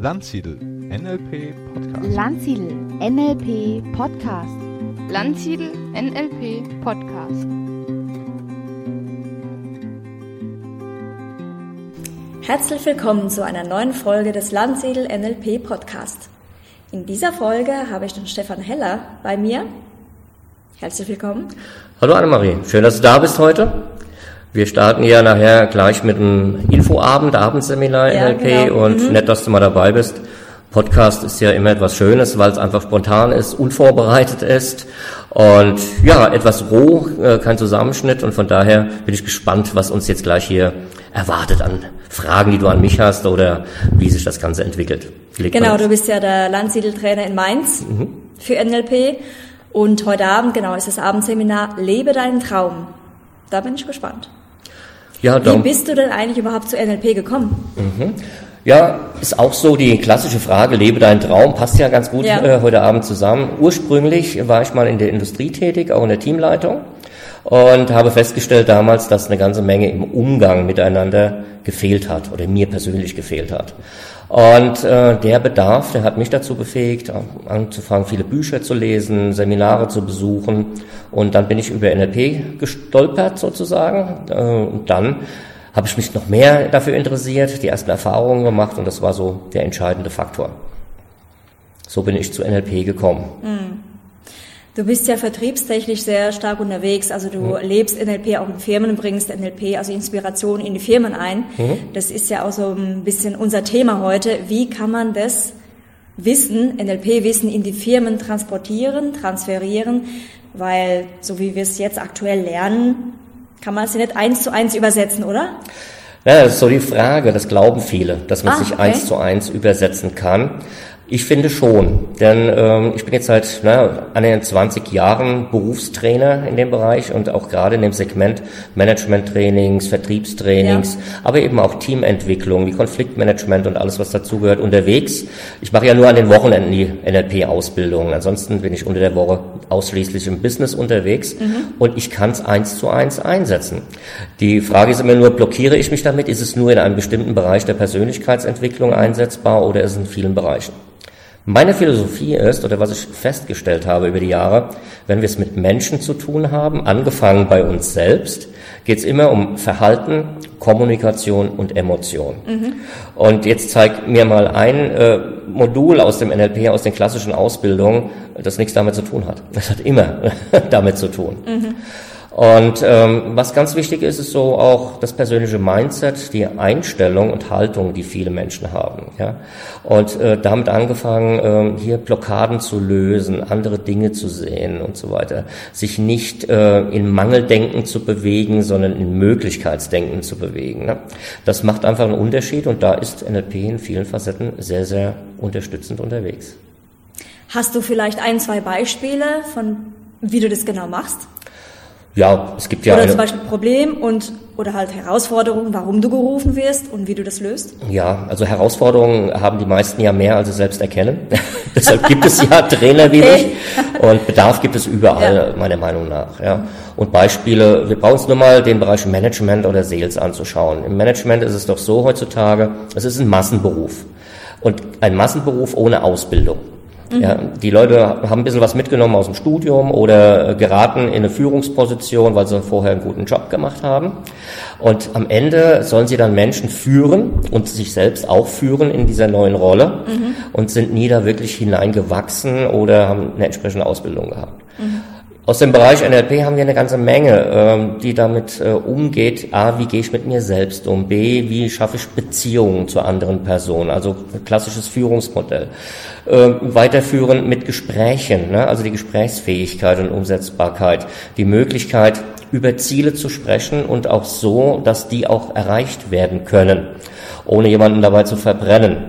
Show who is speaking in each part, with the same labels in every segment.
Speaker 1: Landsiedel NLP Podcast.
Speaker 2: Landsiedel NLP Podcast.
Speaker 3: Landsiedel NLP Podcast.
Speaker 4: Herzlich willkommen zu einer neuen Folge des Landsiedel NLP Podcast. In dieser Folge habe ich den Stefan Heller bei mir. Herzlich willkommen.
Speaker 5: Hallo Annemarie, schön, dass du da bist heute. Wir starten ja nachher gleich mit einem Infoabend, Abendseminar
Speaker 4: Ja,
Speaker 5: NLP
Speaker 4: genau.
Speaker 5: und
Speaker 4: Mhm.
Speaker 5: nett, dass du mal dabei bist. Podcast ist ja immer etwas Schönes, weil es einfach spontan ist, unvorbereitet ist und ja, etwas roh, äh, kein Zusammenschnitt und von daher bin ich gespannt, was uns jetzt gleich hier erwartet an Fragen, die du an mich hast oder wie sich das Ganze entwickelt. Leg mal
Speaker 4: Genau, du bist ja der Landsiedeltrainer in Mainz für NLP und heute Abend, genau, ist das Abendseminar Lebe deinen Traum. Da bin ich gespannt.
Speaker 5: Ja,
Speaker 4: Wie bist du denn eigentlich überhaupt zu NLP gekommen?
Speaker 5: Ja, ist auch so die klassische Frage, lebe deinen Traum, passt ja ganz gut
Speaker 4: Ja.
Speaker 5: äh, heute Abend zusammen. Ursprünglich war ich mal in der Industrie tätig, auch in der Teamleitung und habe festgestellt damals, dass eine ganze Menge im Umgang miteinander gefehlt hat oder mir persönlich gefehlt hat. Und äh, der Bedarf, der hat mich dazu befähigt, anzufangen, viele Bücher zu lesen, Seminare zu besuchen und dann bin ich über NLP gestolpert sozusagen äh, und dann habe ich mich noch mehr dafür interessiert, die ersten Erfahrungen gemacht und das war so der entscheidende Faktor. So bin ich zu NLP gekommen.
Speaker 4: Du bist ja vertriebstechnisch sehr stark unterwegs, also du lebst NLP auch in Firmen, bringst NLP, also Inspiration in die Firmen ein. Das ist ja auch so ein bisschen unser Thema heute. Wie kann man das Wissen, NLP-Wissen in die Firmen transportieren, transferieren? Weil, so wie wir es jetzt aktuell lernen, kann man es ja nicht eins zu eins übersetzen, oder?
Speaker 5: Ja, das ist so die Frage, das glauben viele, dass man
Speaker 4: Ah,
Speaker 5: sich
Speaker 4: okay.
Speaker 5: eins zu eins übersetzen kann. Ich finde schon, denn ähm, ich bin jetzt seit na, an den 20 Jahren Berufstrainer in dem Bereich und auch gerade in dem Segment Management-Trainings, Vertriebstrainings, aber eben auch Teamentwicklung, wie Konfliktmanagement und alles, was dazugehört, unterwegs. Ich mache ja nur an den Wochenenden die NLP-Ausbildung. Ansonsten bin ich unter der Woche ausschließlich im Business unterwegs und ich kann es eins zu eins einsetzen. Die Frage ist immer nur, blockiere ich mich damit? Ist es nur in einem bestimmten Bereich der Persönlichkeitsentwicklung einsetzbar oder ist es in vielen Bereichen? Meine Philosophie ist, oder was ich festgestellt habe über die Jahre, wenn wir es mit Menschen zu tun haben, angefangen bei uns selbst, geht es immer um Verhalten, Kommunikation und Emotion. Und jetzt zeig mir mal ein äh, Modul aus dem NLP, aus den klassischen Ausbildungen, das nichts damit zu tun hat. Das hat immer damit zu tun. Und ähm, was ganz wichtig ist, ist so auch das persönliche Mindset, die Einstellung und Haltung, die viele Menschen haben. Ja? Und äh, damit angefangen, ähm, hier Blockaden zu lösen, andere Dinge zu sehen und so weiter. Sich nicht äh, in Mangeldenken zu bewegen, sondern in Möglichkeitsdenken zu bewegen. Ne? Das macht einfach einen Unterschied und da ist NLP in vielen Facetten sehr, sehr unterstützend unterwegs.
Speaker 4: Hast du vielleicht ein, zwei Beispiele von, wie du das genau machst?
Speaker 5: Ja, es gibt ja
Speaker 4: oder
Speaker 5: eine,
Speaker 4: zum Beispiel Problem und oder halt Herausforderungen, warum du gerufen wirst und wie du das löst?
Speaker 5: Ja, also Herausforderungen haben die meisten ja mehr, als sie selbst erkennen. Deshalb gibt es ja Trainer wie mich und Bedarf gibt es überall,
Speaker 4: Ja.
Speaker 5: meiner Meinung nach. Ja. Und Beispiele, wir brauchen uns nur mal den Bereich Management oder Sales anzuschauen. Im Management ist es doch so heutzutage, es ist ein Massenberuf und ein Massenberuf ohne Ausbildung. Ja, die Leute haben ein bisschen was mitgenommen aus dem Studium oder geraten in eine Führungsposition, weil sie vorher einen guten Job gemacht haben. Und am Ende sollen sie dann Menschen führen und sich selbst auch führen in dieser neuen Rolle und sind nie da wirklich hineingewachsen oder haben eine entsprechende Ausbildung gehabt. Aus dem Bereich NLP haben wir eine ganze Menge, ähm, die damit äh, umgeht. A, wie gehe ich mit mir selbst um? B, wie schaffe ich Beziehungen zu anderen Personen? Also klassisches Führungsmodell. Ähm, weiterführen mit Gesprächen, ne? also die Gesprächsfähigkeit und Umsetzbarkeit. Die Möglichkeit, über Ziele zu sprechen und auch so, dass die auch erreicht werden können, ohne jemanden dabei zu verbrennen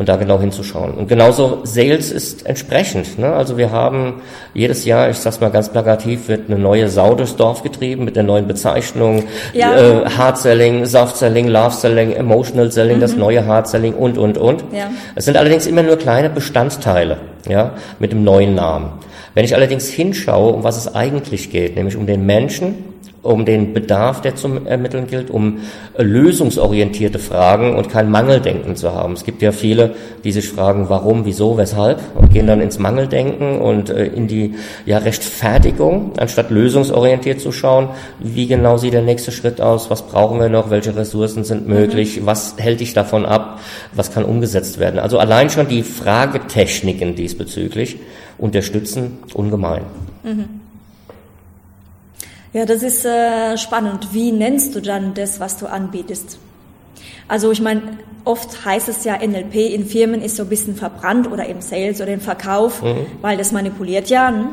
Speaker 5: und da genau hinzuschauen. Und genauso Sales ist entsprechend. Ne? Also wir haben jedes Jahr, ich sag's mal ganz plakativ, wird eine neue Sau durchs Dorf getrieben mit der neuen Bezeichnung.
Speaker 4: Ja.
Speaker 5: Äh, Hard Selling, Soft Selling, Love Selling, Emotional Selling, das neue Hard Selling und, und, und.
Speaker 4: Ja.
Speaker 5: Es sind allerdings immer nur kleine Bestandteile, ja, mit dem neuen Namen. Wenn ich allerdings hinschaue, um was es eigentlich geht, nämlich um den Menschen um den Bedarf, der zum Ermitteln gilt, um lösungsorientierte Fragen und kein Mangeldenken zu haben. Es gibt ja viele, die sich fragen, warum, wieso, weshalb und gehen dann ins Mangeldenken und äh, in die ja, Rechtfertigung, anstatt lösungsorientiert zu schauen, wie genau sieht der nächste Schritt aus, was brauchen wir noch, welche Ressourcen sind möglich, mhm. was hält dich davon ab, was kann umgesetzt werden. Also allein schon die Fragetechniken diesbezüglich unterstützen ungemein. Mhm.
Speaker 4: Ja, das ist äh, spannend. Wie nennst du dann das, was du anbietest? Also ich meine, oft heißt es ja, NLP in Firmen ist so ein bisschen verbrannt oder im Sales oder im Verkauf, mhm. weil das manipuliert ja. Ne?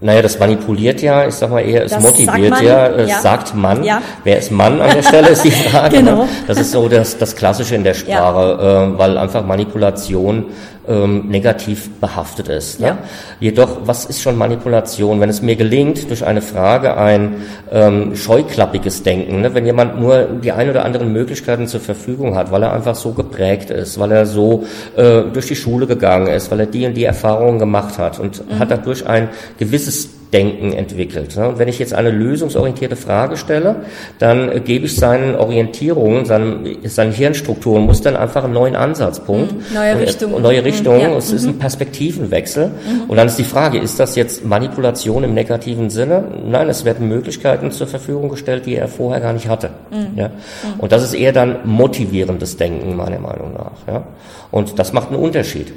Speaker 5: Naja, das manipuliert ja, ich sag mal eher, es das motiviert man, ja, es ja. sagt man. Ja. Wer ist Mann an der Stelle, ist die Frage. genau. Das ist so das, das Klassische in der Sprache, ja. äh, weil einfach Manipulation ähm, negativ behaftet ist. Ne? Ja. Jedoch, was ist schon Manipulation? Wenn es mir gelingt, durch eine Frage ein ähm, scheuklappiges Denken, ne? wenn jemand nur die ein oder anderen Möglichkeiten zur Verfügung hat, weil er einfach so geprägt ist, weil er so äh, durch die Schule gegangen ist, weil er die und die Erfahrungen gemacht hat und mhm. hat dadurch ein gewisses Denken entwickelt. Und wenn ich jetzt eine lösungsorientierte Frage stelle, dann gebe ich seinen Orientierungen, seinen, seinen Hirnstrukturen, muss dann einfach einen neuen Ansatzpunkt.
Speaker 4: Mhm. Neue Richtung.
Speaker 5: Neue Richtung. Ja. Es ist ein mhm. Perspektivenwechsel. Mhm. Und dann ist die Frage, ist das jetzt Manipulation im negativen Sinne? Nein, es werden Möglichkeiten zur Verfügung gestellt, die er vorher gar nicht hatte. Mhm. Ja? Mhm. Und das ist eher dann motivierendes Denken, meiner Meinung nach. Ja? Und das macht einen Unterschied.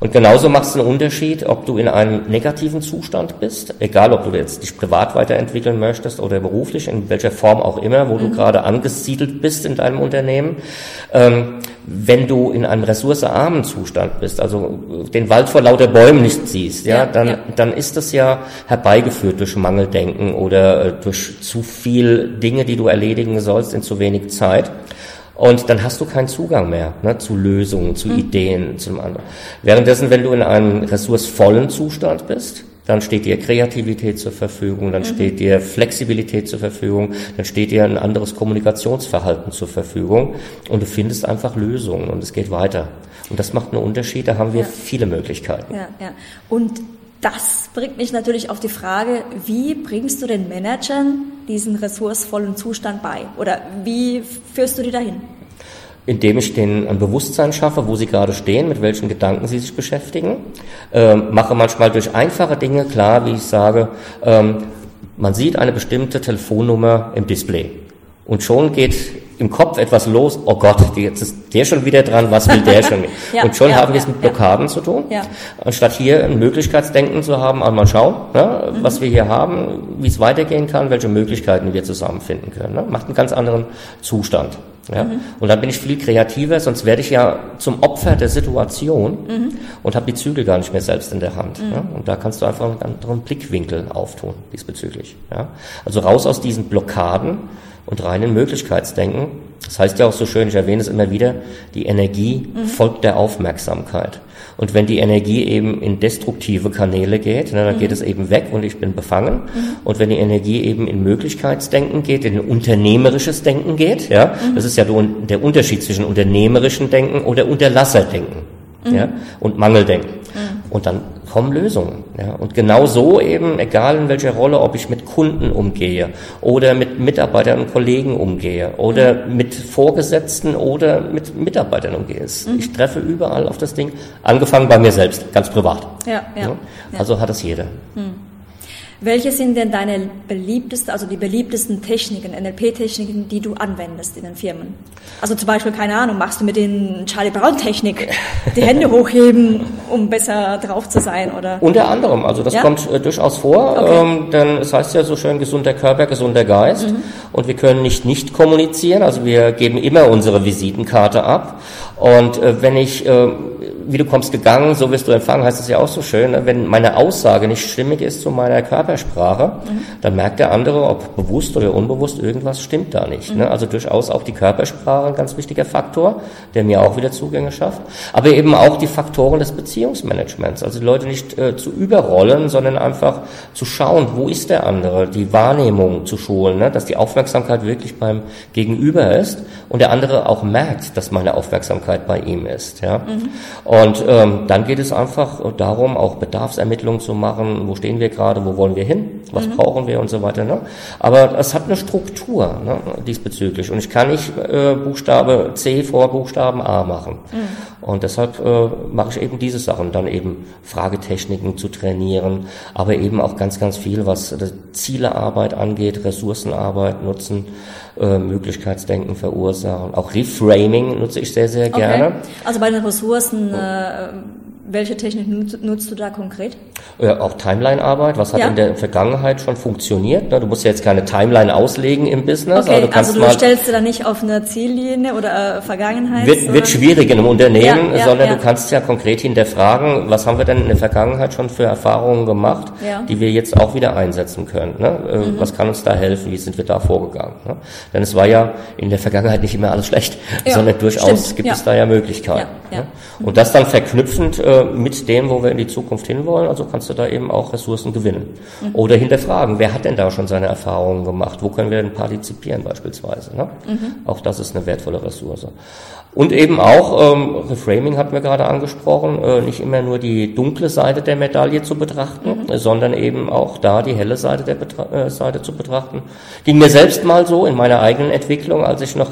Speaker 5: Und genauso macht es einen Unterschied, ob du in einem negativen Zustand bist, egal ob du jetzt dich privat weiterentwickeln möchtest oder beruflich, in welcher Form auch immer, wo mhm. du gerade angesiedelt bist in deinem Unternehmen. Ähm, wenn du in einem ressourcearmen Zustand bist, also den Wald vor lauter Bäumen nicht siehst, ja, ja dann, ja. dann ist das ja herbeigeführt durch Mangeldenken oder äh, durch zu viel Dinge, die du erledigen sollst in zu wenig Zeit. Und dann hast du keinen Zugang mehr ne, zu Lösungen, zu mhm. Ideen, zum anderen. Währenddessen, wenn du in einem ressourcevollen Zustand bist, dann steht dir Kreativität zur Verfügung, dann mhm. steht dir Flexibilität zur Verfügung, dann steht dir ein anderes Kommunikationsverhalten zur Verfügung und du findest einfach Lösungen und es geht weiter. Und das macht einen Unterschied, da haben wir ja. viele Möglichkeiten.
Speaker 4: Ja, ja. Und das bringt mich natürlich auf die Frage, wie bringst du den Managern diesen ressourcevollen Zustand bei? Oder wie führst du die dahin?
Speaker 5: Indem ich denen ein Bewusstsein schaffe, wo sie gerade stehen, mit welchen Gedanken sie sich beschäftigen. Ähm, mache manchmal durch einfache Dinge klar, wie ich sage, ähm, man sieht eine bestimmte Telefonnummer im Display. Und schon geht im Kopf etwas los, oh Gott, jetzt ist der schon wieder dran, was will der schon? ja, und schon ja, haben wir es mit Blockaden zu tun. Anstatt hier ein Möglichkeitsdenken zu haben, einmal schauen, ne, mhm. was wir hier haben, wie es weitergehen kann, welche Möglichkeiten wir zusammenfinden können. Ne? Macht einen ganz anderen Zustand. Ja? Mhm. Und dann bin ich viel kreativer, sonst werde ich ja zum Opfer der Situation mhm. und habe die Zügel gar nicht mehr selbst in der Hand. Ja? Und da kannst du einfach einen anderen Blickwinkel auftun diesbezüglich. Ja? Also raus aus diesen Blockaden und reinen Möglichkeitsdenken. Das heißt ja auch so schön, ich erwähne es immer wieder, die Energie mhm. folgt der Aufmerksamkeit. Und wenn die Energie eben in destruktive Kanäle geht, ne, dann mhm. geht es eben weg und ich bin befangen. Mhm. Und wenn die Energie eben in Möglichkeitsdenken geht, in unternehmerisches Denken geht, ja, mhm. das ist ja der Unterschied zwischen unternehmerischen Denken oder Unterlasserdenken ja, mhm. und Mangeldenken. Mhm. Und dann kommen Lösungen. Ja. Und genau so eben, egal in welcher Rolle, ob ich mit Kunden umgehe oder mit Mitarbeitern und Kollegen umgehe oder mhm. mit Vorgesetzten oder mit Mitarbeitern umgehe. Mhm. Ich treffe überall auf das Ding, angefangen bei mir selbst, ganz privat. Ja, ja, ja. Also hat es jeder. Mhm.
Speaker 4: Welche sind denn deine beliebtesten, also die beliebtesten Techniken, NLP-Techniken, die du anwendest in den Firmen? Also zum Beispiel, keine Ahnung, machst du mit den Charlie Brown-Technik die Hände hochheben, um besser drauf zu sein, oder?
Speaker 5: Unter anderem, also das ja? kommt äh, durchaus vor, okay. ähm, denn es heißt ja so schön, gesunder Körper, gesunder Geist. Mhm. Und wir können nicht nicht kommunizieren, also wir geben immer unsere Visitenkarte ab. Und äh, wenn ich äh, wie du kommst gegangen, so wirst du empfangen, heißt es ja auch so schön. Ne? Wenn meine Aussage nicht stimmig ist zu meiner Körpersprache, mhm. dann merkt der andere, ob bewusst oder unbewusst, irgendwas stimmt da nicht. Ne? Mhm. Ne? Also durchaus auch die Körpersprache ein ganz wichtiger Faktor, der mir auch wieder Zugänge schafft. Aber eben auch die Faktoren des Beziehungsmanagements. Also die Leute nicht äh, zu überrollen, sondern einfach zu schauen, wo ist der andere, die Wahrnehmung zu schulen, ne? dass die Aufmerksamkeit wirklich beim Gegenüber ist und der andere auch merkt, dass meine Aufmerksamkeit Tätigkeit bei ihm ist. Ja? Mhm. Und ähm, dann geht es einfach darum, auch Bedarfsermittlungen zu machen. Wo stehen wir gerade? Wo wollen wir hin? Was mhm. brauchen wir und so weiter. Ne? Aber es hat eine Struktur ne, diesbezüglich. Und ich kann nicht äh, Buchstabe C vor Buchstaben A machen. Mhm. Und deshalb äh, mache ich eben diese Sachen, dann eben Fragetechniken zu trainieren, aber eben auch ganz, ganz viel, was Zielearbeit angeht, Ressourcenarbeit nutzen äh, Möglichkeitsdenken verursachen. Auch Reframing nutze ich sehr, sehr gerne. Okay.
Speaker 4: Also bei den Ressourcen, äh, welche Technik nutzt du da konkret?
Speaker 5: Ja, auch Timeline-Arbeit, was hat ja. in der Vergangenheit schon funktioniert. Ne? Du musst ja jetzt keine Timeline auslegen im Business.
Speaker 4: Okay, du also du stellst du da nicht auf eine Ziellinie oder äh, Vergangenheit?
Speaker 5: Wird, wird schwierig in einem Unternehmen, ja, ja, sondern du kannst ja konkret hinterfragen, was haben wir denn in der Vergangenheit schon für Erfahrungen gemacht, die wir jetzt auch wieder einsetzen können. Ne? Äh, mhm. Was kann uns da helfen? Wie sind wir da vorgegangen? Ne? Denn es war ja in der Vergangenheit nicht immer alles schlecht, sondern durchaus stimmt. gibt es da ja Möglichkeiten. Ne? Und das dann verknüpfend äh, mit dem, wo wir in die Zukunft hinwollen. Also kannst du da eben auch Ressourcen gewinnen. Mhm. Oder hinterfragen, wer hat denn da schon seine Erfahrungen gemacht? Wo können wir denn partizipieren beispielsweise? Ne? Mhm. Auch das ist eine wertvolle Ressource. Und eben auch, ähm, Reframing hatten wir gerade angesprochen, äh, nicht immer nur die dunkle Seite der Medaille zu betrachten, mhm. sondern eben auch da die helle Seite der Betra äh, Seite zu betrachten. Ging mir selbst mal so in meiner eigenen Entwicklung, als ich noch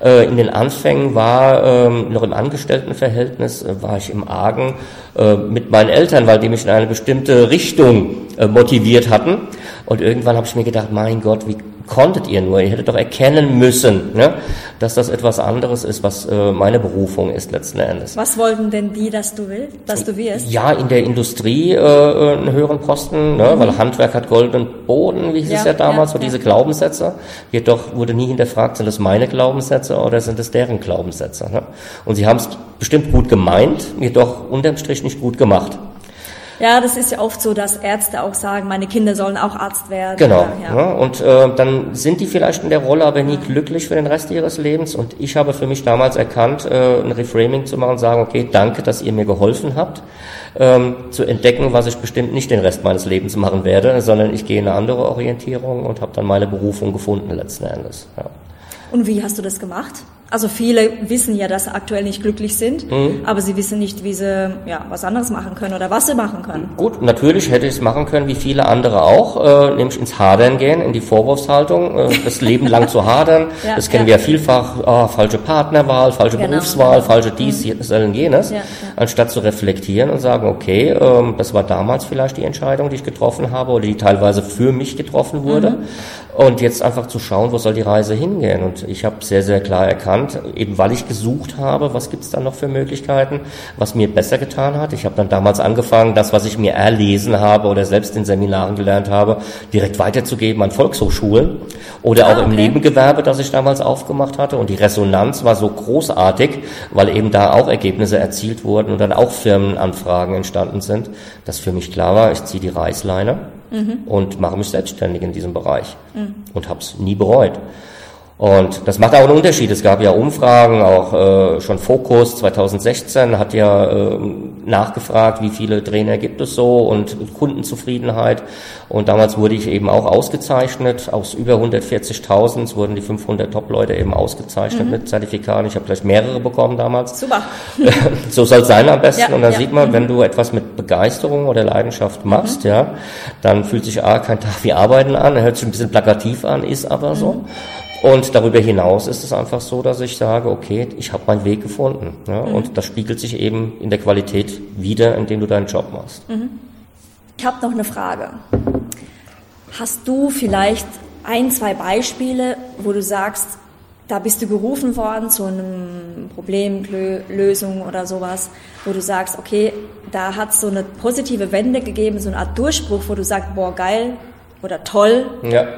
Speaker 5: äh, in den Anfängen war, ähm, noch im Angestelltenverhältnis, äh, war ich im Argen äh, mit meinen Eltern, weil die mich in eine bestimmte Richtung äh, motiviert hatten. Und irgendwann habe ich mir gedacht, mein Gott, wie konntet ihr nur? Ihr hättet doch erkennen müssen, ne, dass das etwas anderes ist, was äh, meine Berufung ist letzten Endes.
Speaker 4: Was wollten denn die, dass du willst, dass du wirst?
Speaker 5: Ja, in der Industrie äh, einen höheren Posten, ne, mhm. weil Handwerk hat goldenen Boden, wie hieß ja, es ja damals, ja, so ja. diese Glaubenssätze. Jedoch wurde nie hinterfragt, sind das meine Glaubenssätze oder sind es deren Glaubenssätze. Ne? Und sie haben es bestimmt gut gemeint, jedoch unterm Strich nicht gut gemacht.
Speaker 4: Ja, das ist ja oft so, dass Ärzte auch sagen, meine Kinder sollen auch Arzt werden.
Speaker 5: Genau. Ja. ja. Und äh, dann sind die vielleicht in der Rolle aber nie glücklich für den Rest ihres Lebens. Und ich habe für mich damals erkannt, äh, ein Reframing zu machen und sagen, okay, danke, dass ihr mir geholfen habt, ähm, zu entdecken, was ich bestimmt nicht den Rest meines Lebens machen werde, sondern ich gehe in eine andere Orientierung und habe dann meine Berufung gefunden letzten Endes. Ja.
Speaker 4: Und wie hast du das gemacht? Also viele wissen ja, dass sie aktuell nicht glücklich sind, mhm. aber sie wissen nicht, wie sie ja, was anderes machen können oder was sie machen können.
Speaker 5: Gut, natürlich hätte ich es machen können, wie viele andere auch, äh, nämlich ins Hadern gehen, in die Vorwurfshaltung, äh, das Leben lang zu hadern. ja, das kennen ja. wir ja vielfach, oh, falsche Partnerwahl, falsche genau. Berufswahl, falsche dies, mhm. jenes, anstatt zu reflektieren und sagen, okay, ähm, das war damals vielleicht die Entscheidung, die ich getroffen habe oder die teilweise für mich getroffen wurde. Mhm. Und jetzt einfach zu schauen, wo soll die Reise hingehen. Und ich habe sehr, sehr klar erkannt, eben weil ich gesucht habe, was gibt es da noch für Möglichkeiten, was mir besser getan hat. Ich habe dann damals angefangen, das, was ich mir erlesen habe oder selbst in Seminaren gelernt habe, direkt weiterzugeben an Volkshochschulen oder auch ah, okay. im Nebengewerbe, das ich damals aufgemacht hatte. Und die Resonanz war so großartig, weil eben da auch Ergebnisse erzielt wurden und dann auch Firmenanfragen entstanden sind, dass für mich klar war, ich ziehe die Reißleine mhm. und mache mich selbstständig in diesem Bereich mhm. und habe es nie bereut. Und das macht auch einen Unterschied. Es gab ja Umfragen, auch äh, schon Fokus 2016 hat ja äh, nachgefragt, wie viele Trainer gibt es so und Kundenzufriedenheit. Und damals wurde ich eben auch ausgezeichnet. Aus über 140.000 wurden die 500 Top-Leute eben ausgezeichnet mhm. mit Zertifikaten. Ich habe gleich mehrere bekommen damals.
Speaker 4: Super.
Speaker 5: so soll es sein am besten. Ja, und dann ja. sieht man, mhm. wenn du etwas mit Begeisterung oder Leidenschaft machst, mhm. ja, dann fühlt sich A, kein Tag wie Arbeiten an, hört sich ein bisschen plakativ an, ist aber so. Und darüber hinaus ist es einfach so, dass ich sage, okay, ich habe meinen Weg gefunden. Ja, mhm. Und das spiegelt sich eben in der Qualität wieder, indem du deinen Job machst. Mhm.
Speaker 4: Ich habe noch eine Frage. Hast du vielleicht ein, zwei Beispiele, wo du sagst, da bist du gerufen worden zu einem Problemlösung oder sowas, wo du sagst, okay, da hat es so eine positive Wende gegeben, so eine Art Durchbruch, wo du sagst, boah, geil oder toll.
Speaker 5: Ja.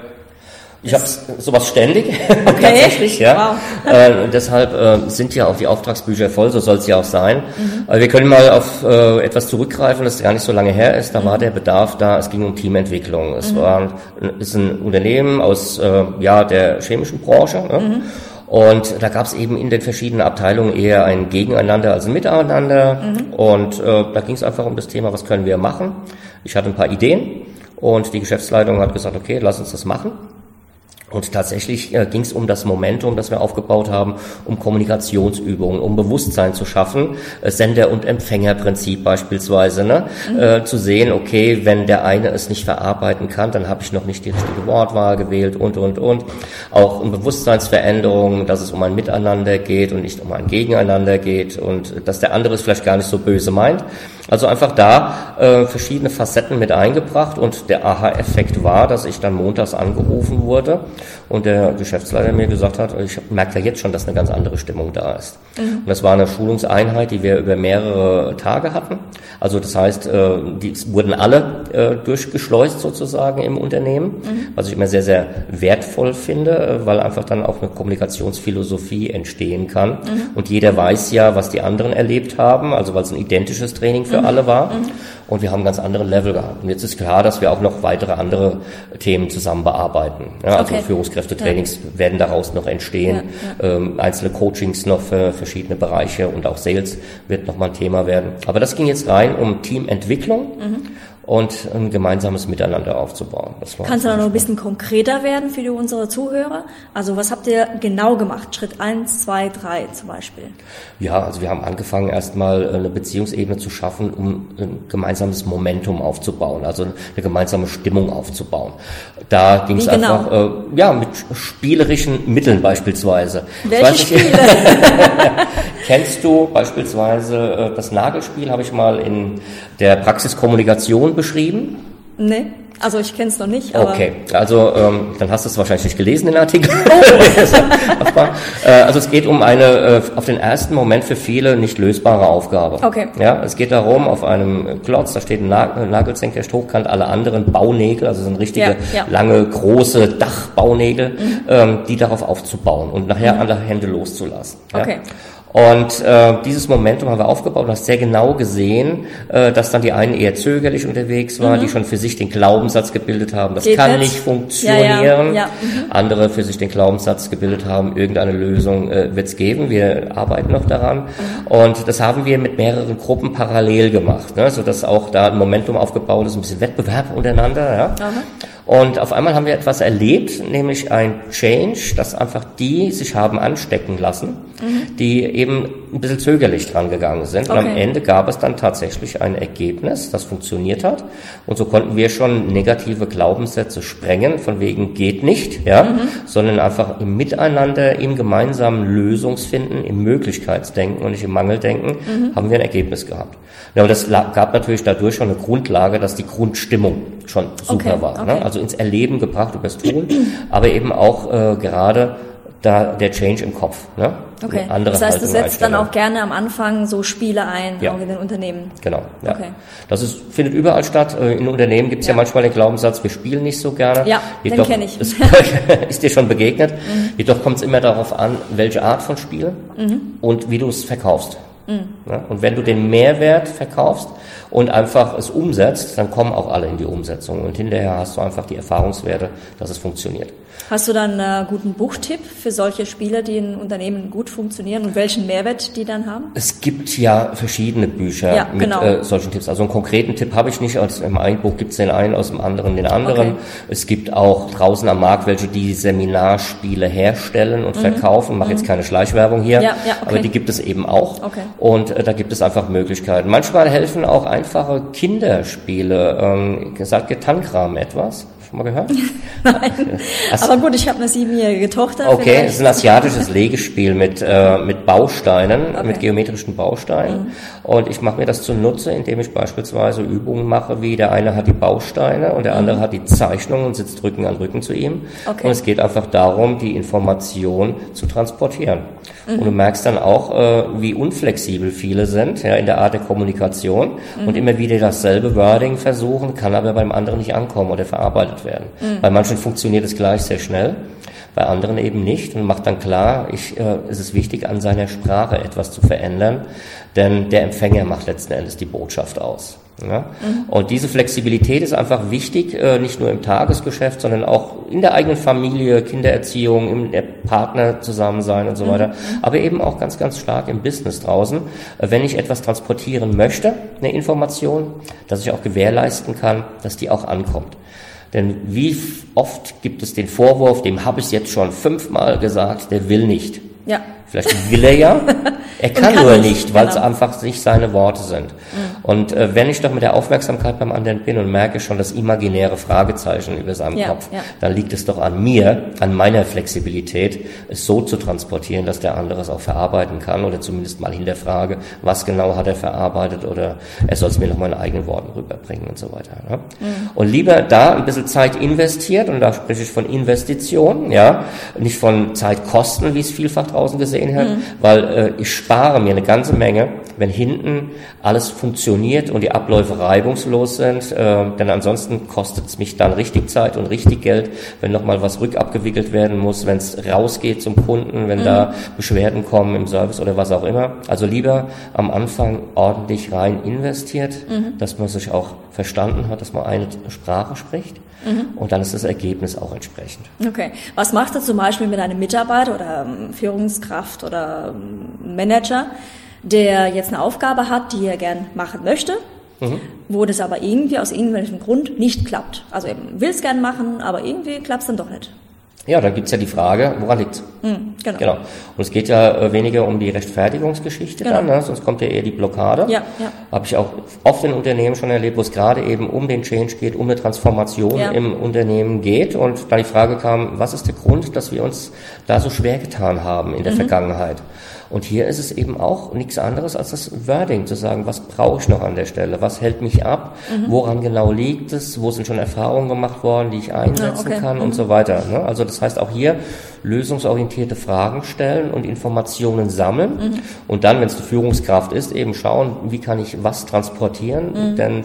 Speaker 5: Ich habe sowas ständig, okay. tatsächlich, ja. Wow. Äh, deshalb äh, sind ja auch die Auftragsbücher voll, so soll es ja auch sein. Mhm. Aber wir können mal auf äh, etwas zurückgreifen, das gar nicht so lange her ist. Da mhm. war der Bedarf da, es ging um Teamentwicklung. Es mhm. war ist ein Unternehmen aus äh, ja der chemischen Branche. Ne? Mhm. Und da gab es eben in den verschiedenen Abteilungen eher ein Gegeneinander als ein Miteinander. Mhm. Und äh, da ging es einfach um das Thema, was können wir machen. Ich hatte ein paar Ideen und die Geschäftsleitung hat gesagt, okay, lass uns das machen. Und tatsächlich äh, ging es um das Momentum, das wir aufgebaut haben, um Kommunikationsübungen, um Bewusstsein zu schaffen, äh, Sender- und Empfängerprinzip beispielsweise, ne? Mhm. Äh, zu sehen, okay, wenn der eine es nicht verarbeiten kann, dann habe ich noch nicht die richtige Wortwahl gewählt und, und, und. Auch um Bewusstseinsveränderungen, dass es um ein Miteinander geht und nicht um ein Gegeneinander geht und dass der andere es vielleicht gar nicht so böse meint. Also einfach da äh, verschiedene Facetten mit eingebracht und der Aha-Effekt war, dass ich dann montags angerufen wurde und der Geschäftsleiter mir gesagt hat, ich merke ja jetzt schon, dass eine ganz andere Stimmung da ist. Mhm. Und das war eine Schulungseinheit, die wir über mehrere Tage hatten. Also das heißt, äh, die wurden alle äh, durchgeschleust sozusagen im Unternehmen, mhm. was ich immer sehr, sehr wertvoll finde, äh, weil einfach dann auch eine Kommunikationsphilosophie entstehen kann. Mhm. Und jeder weiß ja, was die anderen erlebt haben, also weil es ein identisches Training für für alle war. Mhm. Und wir haben ganz andere Level gehabt. Und jetzt ist klar, dass wir auch noch weitere andere Themen zusammen bearbeiten. Ja, also okay. Führungskräftetrainings ja. werden daraus noch entstehen. Ja, ähm, einzelne Coachings noch für verschiedene Bereiche und auch Sales wird nochmal ein Thema werden. Aber das ging jetzt rein um Teamentwicklung. Mhm und ein gemeinsames Miteinander aufzubauen.
Speaker 4: Kannst du da noch ein bisschen konkreter werden für die, unsere Zuhörer? Also was habt ihr genau gemacht? Schritt eins, zwei, drei zum Beispiel.
Speaker 5: Ja, also wir haben angefangen erstmal eine Beziehungsebene zu schaffen, um ein gemeinsames Momentum aufzubauen, also eine gemeinsame Stimmung aufzubauen. Da ging es genau? einfach, äh, ja, mit spielerischen Mitteln beispielsweise.
Speaker 4: Welche Spiele?
Speaker 5: Kennst du beispielsweise äh, das Nagelspiel, habe ich mal in der Praxiskommunikation beschrieben?
Speaker 4: Nee. Also ich kenne es noch nicht.
Speaker 5: okay, also ähm, dann hast du es wahrscheinlich nicht gelesen, den Artikel. Oh. äh, also es geht um eine äh, auf den ersten Moment für viele nicht lösbare Aufgabe.
Speaker 4: Okay.
Speaker 5: Ja, es geht darum, auf einem Klotz, da steht ein Nagelzenker hochkant, alle anderen Baunägel, also sind richtige ja, ja. lange, große Dachbaunägel, mhm. ähm, die darauf aufzubauen und nachher mhm. alle Hände loszulassen. Ja?
Speaker 4: Okay.
Speaker 5: Und äh, dieses Momentum haben wir aufgebaut und hast sehr genau gesehen, äh, dass dann die einen eher zögerlich unterwegs waren, mhm. die schon für sich den Glaubenssatz gebildet haben, das Geht kann jetzt? nicht funktionieren. Ja, ja. Ja. Mhm. Andere für sich den Glaubenssatz gebildet haben, irgendeine Lösung äh, wird es geben. Wir arbeiten noch daran. Mhm. Und das haben wir mit mehreren Gruppen parallel gemacht, ne, sodass auch da ein Momentum aufgebaut ist, ein bisschen Wettbewerb untereinander. Ja. Und auf einmal haben wir etwas erlebt, nämlich ein Change, dass einfach die sich haben anstecken lassen, mhm. die eben ein bisschen zögerlich dran gegangen sind. Okay. Und am Ende gab es dann tatsächlich ein Ergebnis, das funktioniert hat. Und so konnten wir schon negative Glaubenssätze sprengen, von wegen geht nicht, ja, mhm. sondern einfach im Miteinander, im gemeinsamen Lösungsfinden, im Möglichkeitsdenken und nicht im Mangeldenken mhm. haben wir ein Ergebnis gehabt. Ja, und das gab natürlich dadurch schon eine Grundlage, dass die Grundstimmung schon super
Speaker 4: okay.
Speaker 5: war. Ne?
Speaker 4: Okay.
Speaker 5: Ne? Also ins Erleben gebracht übers Tun, aber eben auch äh, gerade da der Change im Kopf. Ne?
Speaker 4: Okay. Andere das heißt, du setzt dann auch gerne am Anfang so Spiele ein, ja. auch in den Unternehmen.
Speaker 5: Genau. Ja. Okay. Das ist, findet überall statt. Äh, in Unternehmen gibt es ja. ja. manchmal den Glaubenssatz, wir spielen nicht so gerne.
Speaker 4: Ja, Jedoch, den kenne ich.
Speaker 5: Ist, ist, dir schon begegnet. Mhm. Jedoch kommt es immer darauf an, welche Art von Spiel mhm. und wie du es verkaufst. Mhm. Ja? Und wenn du den Mehrwert verkaufst, und einfach es umsetzt, dann kommen auch alle in die Umsetzung. Und hinterher hast du einfach die Erfahrungswerte, dass es funktioniert.
Speaker 4: Hast du dann einen guten Buchtipp für solche Spiele, die in Unternehmen gut funktionieren und welchen Mehrwert die dann haben?
Speaker 5: Es gibt ja verschiedene Bücher
Speaker 4: ja,
Speaker 5: mit genau. äh, solchen Tipps. Also einen konkreten Tipp habe ich nicht. Aus dem einen Buch gibt es den einen, aus dem anderen den anderen. Okay. Es gibt auch draußen am Markt welche, die Seminarspiele herstellen und mhm. verkaufen. Mache mhm. jetzt keine Schleichwerbung hier, ja, ja, okay. aber die gibt es eben auch. Okay. Und äh, da gibt es einfach Möglichkeiten. Manchmal helfen auch einfache Kinderspiele. Ähm, gesagt, Tangram etwas. Schon mal gehört?
Speaker 4: Nein. Also, Aber gut, ich habe eine siebenjährige Tochter.
Speaker 5: Okay, es ist ein asiatisches Legespiel mit, äh, mit Bausteinen, okay. mit geometrischen Bausteinen. Mhm. Und ich mache mir das zunutze, indem ich beispielsweise Übungen mache, wie der eine hat die Bausteine und der mhm. andere hat die Zeichnung und sitzt Rücken an Rücken zu ihm. Okay. Und es geht einfach darum, die Information zu transportieren. Mhm. Und du merkst dann auch, äh, wie unflexibel viele sind ja, in der Art der Kommunikation und mhm. immer wieder dasselbe Wording versuchen, kann aber beim anderen nicht ankommen oder verarbeitet werden. Mhm. Bei manchen funktioniert es gleich sehr schnell, bei anderen eben nicht und macht dann klar, ich, äh, es ist wichtig, an seiner Sprache etwas zu verändern, denn der Empfänger macht letzten Endes die Botschaft aus. Ja? Und diese Flexibilität ist einfach wichtig, äh, nicht nur im Tagesgeschäft, sondern auch in der eigenen Familie, Kindererziehung, im Partner zusammen sein und so mhm. weiter, aber eben auch ganz, ganz stark im Business draußen. Äh, wenn ich etwas transportieren möchte, eine Information, dass ich auch gewährleisten kann, dass die auch ankommt. Denn wie oft gibt es den Vorwurf, dem habe ich jetzt schon fünfmal gesagt, der will nicht.
Speaker 4: Ja.
Speaker 5: Vielleicht will er ja, er kann,
Speaker 4: kann
Speaker 5: nur
Speaker 4: nicht,
Speaker 5: weil es
Speaker 4: genau.
Speaker 5: einfach nicht seine Worte sind. Und äh, wenn ich doch mit der Aufmerksamkeit beim anderen bin und merke schon das imaginäre Fragezeichen über seinem
Speaker 4: Ja,
Speaker 5: Kopf,
Speaker 4: ja.
Speaker 5: dann liegt es doch an mir, an meiner Flexibilität, es so zu transportieren, dass der andere es auch verarbeiten kann oder zumindest mal hinterfrage, was genau hat er verarbeitet oder er soll es mir noch mal in eigenen Worten rüberbringen und so weiter. Ne? Und lieber da ein bisschen Zeit investiert, und da spreche ich von Investitionen, ja, nicht von Zeitkosten, wie es vielfach draußen gesehen wird, weil äh, ich spare mir eine ganze Menge, wenn hinten alles funktioniert und die Abläufe reibungslos sind, äh, denn ansonsten kostet es mich dann richtig Zeit und richtig Geld, wenn nochmal was rückabgewickelt werden muss, wenn es rausgeht zum Kunden, wenn da Beschwerden kommen im Service oder was auch immer. Also lieber am Anfang ordentlich rein investiert, dass man sich auch verstanden hat, dass man eine Sprache spricht und dann ist das Ergebnis auch entsprechend.
Speaker 4: Okay. Was macht er zum Beispiel mit einem Mitarbeiter oder ähm, Führungskraft oder ähm, Manager, der jetzt eine Aufgabe hat, die er gern machen möchte, wo das aber irgendwie aus irgendwelchem Grund nicht klappt? Also er will es gern machen, aber irgendwie klappt es dann doch nicht.
Speaker 5: Ja, dann gibt's ja die Frage, woran liegt's?
Speaker 4: Hm, genau.
Speaker 5: Genau. Und es geht ja äh, weniger um die Rechtfertigungsgeschichte
Speaker 4: Genau.
Speaker 5: dann, ne? sonst kommt ja eher die Blockade.
Speaker 4: Ja, ja.
Speaker 5: Habe ich auch oft in Unternehmen schon erlebt, wo es gerade eben um den Change geht, um eine Transformation
Speaker 4: Ja.
Speaker 5: im Unternehmen geht. Und da die Frage kam, was ist der Grund, dass wir uns da so schwer getan haben in der
Speaker 4: Mhm.
Speaker 5: Vergangenheit? Und hier ist es eben auch nichts anderes als das Wording, zu sagen, was brauche ich noch an der Stelle? Was hält mich ab?
Speaker 4: Mhm.
Speaker 5: Woran genau liegt es? Wo sind schon Erfahrungen gemacht worden, die ich einsetzen
Speaker 4: okay.
Speaker 5: kann und so weiter. Ne? Also das heißt auch hier lösungsorientierte Fragen stellen und Informationen sammeln und dann, wenn es die Führungskraft ist, eben schauen, wie kann ich was transportieren, denn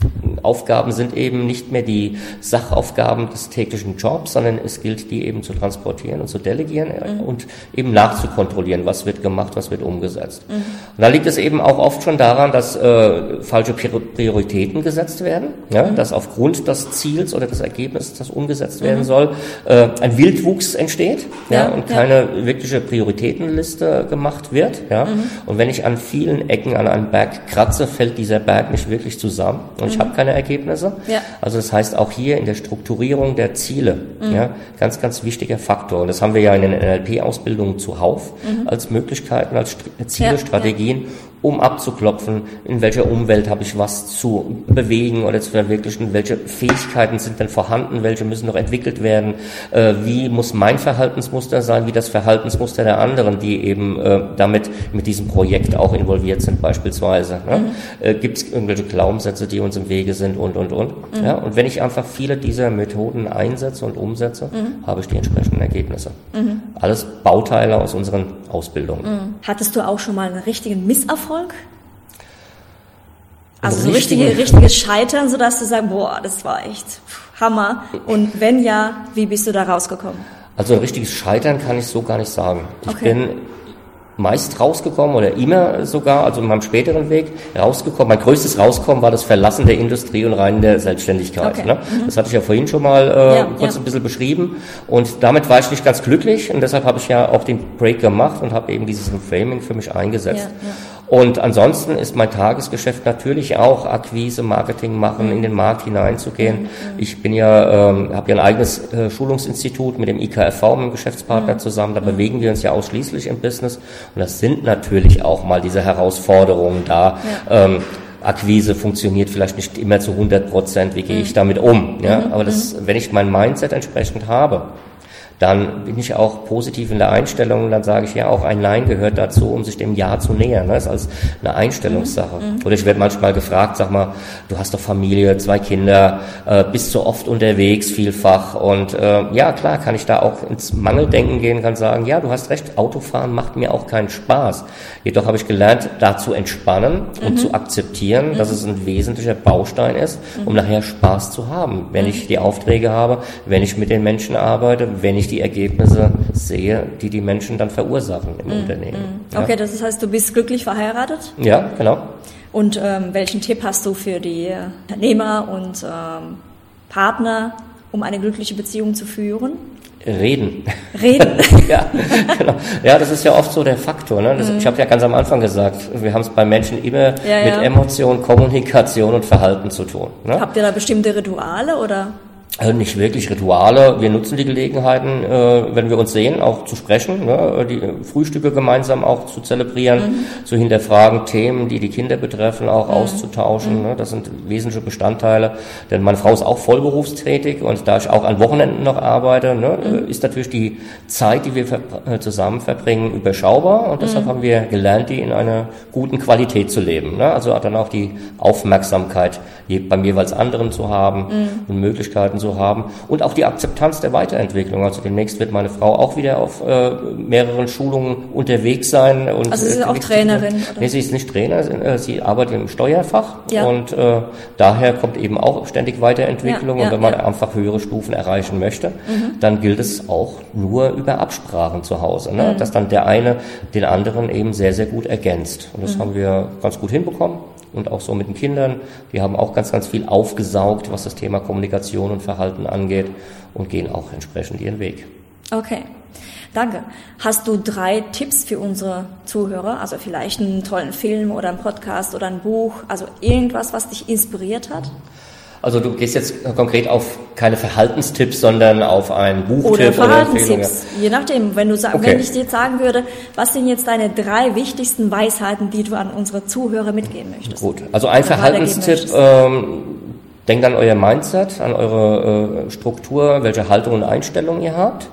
Speaker 5: Führungsaufgaben sind eben nicht mehr die Sachaufgaben des täglichen Jobs, sondern es gilt, die eben zu transportieren und zu delegieren und eben nachzukontrollieren, was wird gemacht, was wird umgesetzt. Und da liegt es eben auch oft schon daran, dass äh, falsche Prior- Prioritäten gesetzt werden, ja, dass aufgrund des Ziels oder des Ergebnisses, das umgesetzt werden soll, äh, ein Wildwuchs entsteht ja,
Speaker 4: Ja,
Speaker 5: und
Speaker 4: ja.
Speaker 5: keine wirkliche Prioritätenliste gemacht wird. Ja. Und wenn ich an vielen Ecken an einem Berg kratze, fällt dieser Berg nicht wirklich zusammen und ich habe keine Ergebnisse.
Speaker 4: Ja.
Speaker 5: Also das heißt auch hier in der Strukturierung der Ziele, ja, ganz, ganz wichtiger Faktor. Und das haben wir ja in den NLP-Ausbildungen zuhauf als Möglichkeiten, als St- Ziele,
Speaker 4: ja.
Speaker 5: Strategien, um abzuklopfen, in welcher Umwelt habe ich was zu bewegen oder zu verwirklichen, welche Fähigkeiten sind denn vorhanden, welche müssen noch entwickelt werden, äh, wie muss mein Verhaltensmuster sein, wie das Verhaltensmuster der anderen, die eben äh, damit mit diesem Projekt auch involviert sind beispielsweise. Ne? Äh, Gibt es irgendwelche Glaubenssätze, die uns im Wege sind und, und, und. Ja? Und wenn ich einfach viele dieser Methoden einsetze und umsetze, habe ich die entsprechenden Ergebnisse. Alles Bauteile aus unseren Ausbildungen.
Speaker 4: Hattest du auch schon mal einen richtigen Misserfolg? Also so
Speaker 5: richtigen-
Speaker 4: richtige, richtiges Scheitern, sodass du sagst, boah, das war echt Hammer. Und wenn ja, wie bist du da rausgekommen?
Speaker 5: Also ein richtiges Scheitern kann ich so gar nicht sagen. Ich
Speaker 4: Okay.
Speaker 5: bin meist rausgekommen oder immer sogar, also in meinem späteren Weg rausgekommen. Mein größtes Rauskommen war das Verlassen der Industrie und rein der Selbstständigkeit.
Speaker 4: Okay.
Speaker 5: Ne? Das hatte ich ja vorhin schon mal äh,
Speaker 4: Ja,
Speaker 5: kurz
Speaker 4: ja.
Speaker 5: ein bisschen beschrieben. Und damit war ich nicht ganz glücklich und deshalb habe ich ja auch den Break gemacht und habe eben dieses Framing für mich eingesetzt.
Speaker 4: Ja.
Speaker 5: Und ansonsten ist mein Tagesgeschäft natürlich auch Akquise, Marketing machen, in den Markt hineinzugehen. Ich bin ja, ähm, habe ja ein eigenes äh, Schulungsinstitut mit dem IKFV, mit dem Geschäftspartner zusammen. Da bewegen wir uns ja ausschließlich im Business. Und das sind natürlich auch mal diese Herausforderungen da. Ähm, Akquise funktioniert vielleicht nicht immer zu 100 Prozent. Wie gehe ich damit um? Ja, aber das, wenn ich mein Mindset entsprechend habe, dann bin ich auch positiv in der Einstellung und dann sage ich ja auch, ein Nein gehört dazu, um sich dem Ja zu nähern. Ne? Das ist als eine Einstellungssache. Oder ich werde manchmal gefragt, sag mal, du hast doch Familie, zwei Kinder, äh, bist so oft unterwegs, vielfach. Und äh, ja, klar, kann ich da auch ins Mangeldenken gehen, kann sagen, ja, du hast recht, Autofahren macht mir auch keinen Spaß. Jedoch habe ich gelernt, da zu entspannen und zu akzeptieren, dass es ein wesentlicher Baustein ist, um nachher Spaß zu haben, wenn ich die Aufträge habe, wenn ich mit den Menschen arbeite, wenn ich die Ergebnisse sehe, die die Menschen dann verursachen im Unternehmen. Ja.
Speaker 4: Okay, das heißt, du bist glücklich verheiratet.
Speaker 5: ja, genau.
Speaker 4: Und ähm, welchen Tipp hast du für die Unternehmer und ähm, Partner, um eine glückliche Beziehung zu führen?
Speaker 5: Reden.
Speaker 4: Reden.
Speaker 5: ja, genau. ja, das ist ja oft so der Faktor. Ne? Das, Ich habe ja ganz am Anfang gesagt, wir haben es bei Menschen immer
Speaker 4: Mhm. Ja,
Speaker 5: mit
Speaker 4: ja.
Speaker 5: Emotion, Kommunikation und Verhalten zu tun. Ne?
Speaker 4: Habt ihr da bestimmte Rituale oder?
Speaker 5: Äh, nicht wirklich Rituale. Wir nutzen die Gelegenheiten, äh, wenn wir uns sehen, auch zu sprechen, ne? die Frühstücke gemeinsam auch zu zelebrieren, mhm. zu hinterfragen, Themen, die die Kinder betreffen, auch mhm. auszutauschen. Ne? Das sind wesentliche Bestandteile. Denn meine Frau ist auch vollberufstätig und da ich auch an Wochenenden noch arbeite, ne, mhm. ist natürlich die Zeit, die wir äh, zusammen verbringen, überschaubar und deshalb mhm. haben wir gelernt, die in einer guten Qualität zu leben. Ne? Also dann auch die Aufmerksamkeit beim jeweils anderen zu haben mhm. und Möglichkeiten zu haben und auch die Akzeptanz der Weiterentwicklung. Also demnächst wird meine Frau auch wieder auf äh, mehreren Schulungen unterwegs sein. Und,
Speaker 4: also sie ist auch Trainerin?
Speaker 5: Oder? Nee, sie ist nicht Trainer, äh, sie arbeitet im Steuerfach ja. und äh, daher kommt eben auch ständig Weiterentwicklung ja, ja, und wenn man einfach höhere Stufen erreichen möchte, mhm. dann gilt es auch nur über Absprachen zu Hause, ne? Mhm. dass dann der eine den anderen eben sehr, sehr gut ergänzt. Und das mhm. haben wir ganz gut hinbekommen und auch so mit den Kindern. Die haben auch ganz, ganz viel aufgesaugt, was das Thema Kommunikation und Verhalten angeht und gehen auch entsprechend ihren Weg.
Speaker 4: Okay. Danke. Hast du drei Tipps für unsere Zuhörer? Also vielleicht einen tollen Film oder einen Podcast oder ein Buch? Also irgendwas, was dich inspiriert hat?
Speaker 5: Also du gehst jetzt konkret auf keine Verhaltenstipps, sondern auf ein Buchtipp
Speaker 4: oder Verhaltenstipps. Oder je nachdem, wenn du okay. wenn ich dir jetzt sagen würde, was sind jetzt deine drei wichtigsten Weisheiten, die du an unsere Zuhörer mitgeben möchtest?
Speaker 5: Gut, also ein Verhaltenstipp. Ähm, denkt an euer Mindset, an eure äh, Struktur, welche Haltung und Einstellung ihr habt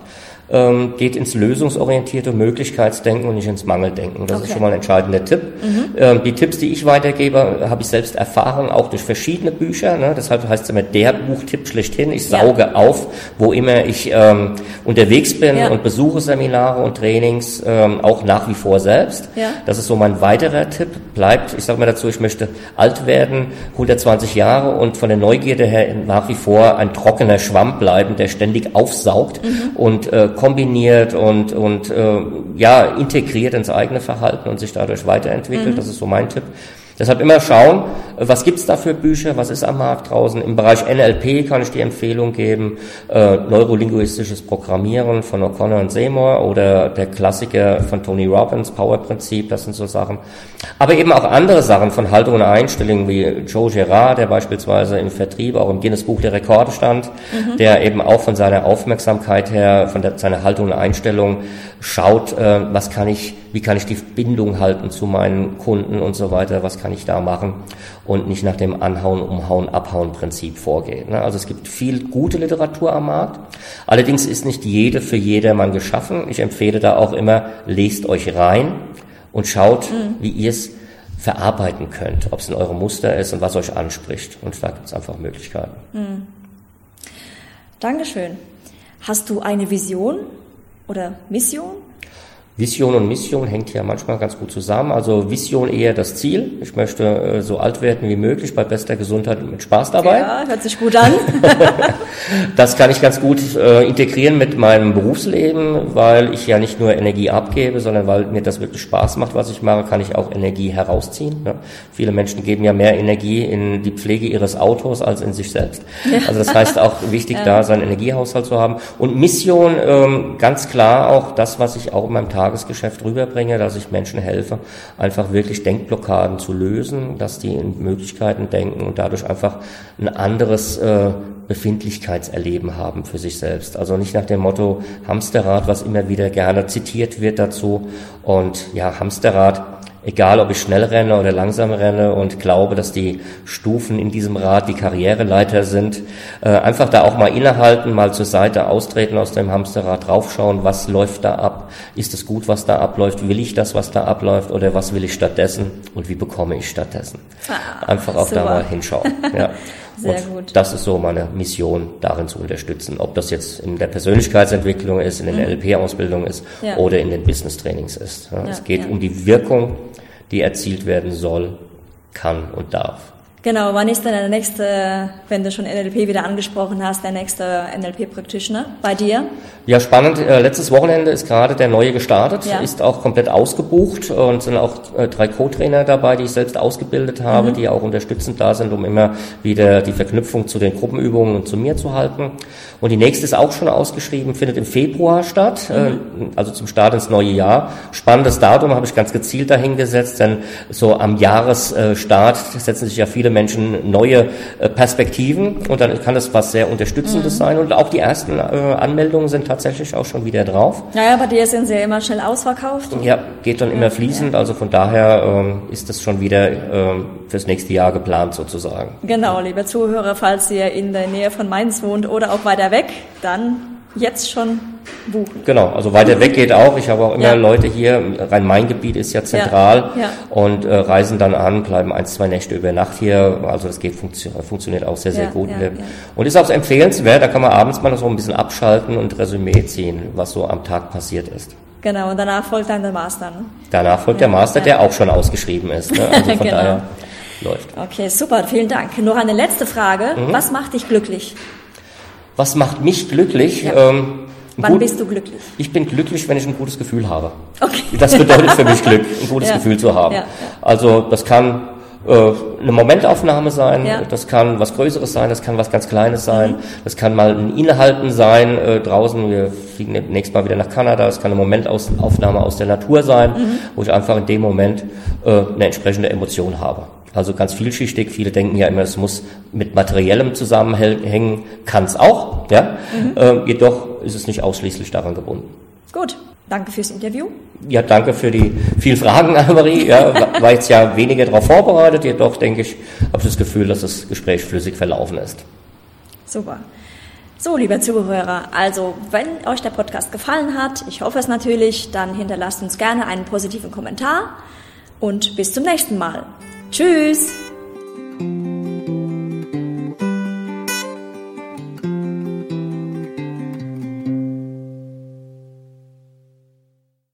Speaker 5: ähm, geht ins lösungsorientierte Möglichkeitsdenken und nicht ins Mangeldenken. Das okay. ist schon mal ein entscheidender Tipp. Mhm. Ähm, die Tipps, die ich weitergebe, habe ich selbst erfahren, auch durch verschiedene Bücher. Ne? Deshalb heißt es immer der Buchtipp schlechthin. Ich sauge ja. auf, wo immer ich ähm, unterwegs bin ja. und besuche Seminare und Trainings, ähm, auch nach wie vor selbst. Ja. Das ist so mein weiterer Tipp. Bleibt, ich sage mal dazu, ich möchte alt werden, 120 Jahre und von der Neugierde her nach wie vor ein trockener Schwamm bleiben, der ständig aufsaugt mhm. und äh, kombiniert und, und äh, ja, integriert ins eigene Verhalten und sich dadurch weiterentwickelt. Mhm. Das ist so mein Tipp. Deshalb immer schauen, was gibt's da für Bücher, was ist am Markt draußen. Im Bereich NLP kann ich die Empfehlung geben, äh, neurolinguistisches Programmieren von O'Connor und Seymour oder der Klassiker von Tony Robbins, Power-Prinzip, das sind so Sachen. Aber eben auch andere Sachen von Haltung und Einstellung, wie Joe Gerard, der beispielsweise im Vertrieb auch im Guinness Buch der Rekorde stand, mhm. der eben auch von seiner Aufmerksamkeit her, von der, seiner Haltung und Einstellung schaut, äh, was kann ich, wie kann ich die Bindung halten zu meinen Kunden und so weiter, was kann ich da machen und nicht nach dem Anhauen, Umhauen, Abhauen Prinzip vorgehen. Ne? Also es gibt viel gute Literatur am Markt. Allerdings ist nicht jede für jedermann geschaffen. Ich empfehle da auch immer, lest euch rein und schaut, mhm. wie ihr es verarbeiten könnt, ob es in eurem Muster ist und was euch anspricht. Und da gibt es einfach Möglichkeiten. Mhm.
Speaker 4: Dankeschön. Hast du eine Vision oder Mission?
Speaker 5: Vision und Mission hängt ja manchmal ganz gut zusammen. Also Vision eher das Ziel. Ich möchte äh, so alt werden wie möglich, bei bester Gesundheit und mit Spaß dabei.
Speaker 4: Ja, hört sich gut an.
Speaker 5: das kann ich ganz gut äh, integrieren mit meinem Berufsleben, weil ich ja nicht nur Energie abgebe, sondern weil mir das wirklich Spaß macht, was ich mache, kann ich auch Energie herausziehen. Ne? Viele Menschen geben ja mehr Energie in die Pflege ihres Autos als in sich selbst. Ja. Also das heißt auch wichtig, ja. da seinen Energiehaushalt zu haben. Und Mission, ähm, ganz klar auch das, was ich auch in meinem Tag Tagesgeschäft rüberbringe, dass ich Menschen helfe, einfach wirklich Denkblockaden zu lösen, dass die in Möglichkeiten denken und dadurch einfach ein anderes äh, Befindlichkeitserleben haben für sich selbst. Also nicht nach dem Motto Hamsterrad, was immer wieder gerne zitiert wird dazu. Und ja, Hamsterrad egal ob ich schnell renne oder langsam renne und glaube, dass die Stufen in diesem Rad die Karriereleiter sind, äh, einfach da auch mal innehalten, mal zur Seite austreten aus dem Hamsterrad, draufschauen, was läuft da ab, ist es gut, was da abläuft, will ich das, was da abläuft oder was will ich stattdessen und wie bekomme ich stattdessen. Ah, einfach auch super. da mal hinschauen. Ja. Sehr und gut. Das ist so meine Mission, darin zu unterstützen. Ob das jetzt in der Persönlichkeitsentwicklung ist, in den mhm. NLP-Ausbildungen ist ja. oder in den Business-Trainings ist. Ja, es geht um die Wirkung die erzielt werden soll, kann und darf.
Speaker 4: Genau, wann ist denn der nächste, wenn du schon NLP wieder angesprochen hast, der nächste NLP-Practitioner bei dir?
Speaker 5: Ja, spannend. Äh, letztes Wochenende ist gerade der neue gestartet, ja. ist auch komplett ausgebucht und sind auch äh, drei Co-Trainer dabei, die ich selbst ausgebildet habe, mhm. die auch unterstützend da sind, um immer wieder die Verknüpfung zu den Gruppenübungen und zu mir zu halten. Und die nächste ist auch schon ausgeschrieben, findet im Februar statt, äh, mhm. also zum Start ins neue Jahr. Spannendes Datum habe ich ganz gezielt dahingesetzt, denn so am Jahresstart setzen sich ja viele Menschen neue äh, Perspektiven und dann kann das was sehr Unterstützendes mhm. sein und auch die ersten äh, Anmeldungen sind tatsächlich auch schon wieder drauf.
Speaker 4: Naja, bei dir sind sie ja immer schnell ausverkauft.
Speaker 5: Ja, geht dann immer fließend, ja. also von daher ähm, ist das schon wieder ähm, fürs nächste Jahr geplant sozusagen.
Speaker 4: Genau, liebe Zuhörer, falls ihr in der Nähe von Mainz wohnt oder auch weiter weg, dann jetzt schon buchen.
Speaker 5: Genau, also weiter weg geht auch. Ich habe auch immer ja. Leute hier, Rhein-Main-Gebiet ist ja zentral ja. Ja. und äh, reisen dann an, bleiben ein, zwei Nächte über Nacht hier. Also das geht funktio funktioniert auch sehr, sehr gut. Und ist auch empfehlenswert, da kann man abends mal noch so ein bisschen abschalten und Resümee ziehen, was so am Tag passiert ist.
Speaker 4: Genau, und danach folgt dann der Master. Ne?
Speaker 5: Danach folgt der Master, der auch schon ausgeschrieben ist. Ne? Also von genau. daher läuft.
Speaker 4: Okay, super, vielen Dank. Noch eine letzte Frage. Mhm. Was macht dich glücklich?
Speaker 5: Was macht mich glücklich? Ja. Ähm,
Speaker 4: Wann gut, bist du glücklich?
Speaker 5: Ich bin glücklich, wenn ich ein gutes Gefühl habe. Okay. Das bedeutet für mich Glück, ein gutes ja. Gefühl zu haben. Ja, also das kann äh, eine Momentaufnahme sein, ja. das kann was Größeres sein, das kann was ganz Kleines sein, mhm. das kann mal ein Innehalten sein, äh, draußen, wir fliegen nächstes Mal wieder nach Kanada, es kann eine Momentaufnahme aus der Natur sein, mhm. wo ich einfach in dem Moment äh, eine entsprechende Emotion habe. Also ganz vielschichtig. Viele denken ja immer, es muss mit materiellem zusammenhängen. Kann es auch, ja. Mhm. Ähm, jedoch ist es nicht ausschließlich daran gebunden.
Speaker 4: Gut. Danke fürs Interview.
Speaker 5: Ja, danke für die vielen Fragen, Annemarie. Ja, war jetzt ja weniger darauf vorbereitet, jedoch denke ich, habe ich das Gefühl, dass das Gespräch flüssig verlaufen ist.
Speaker 4: Super. So, liebe Zuhörer, also wenn euch der Podcast gefallen hat, ich hoffe es natürlich, dann hinterlasst uns gerne einen positiven Kommentar und bis zum nächsten Mal. Tschüss!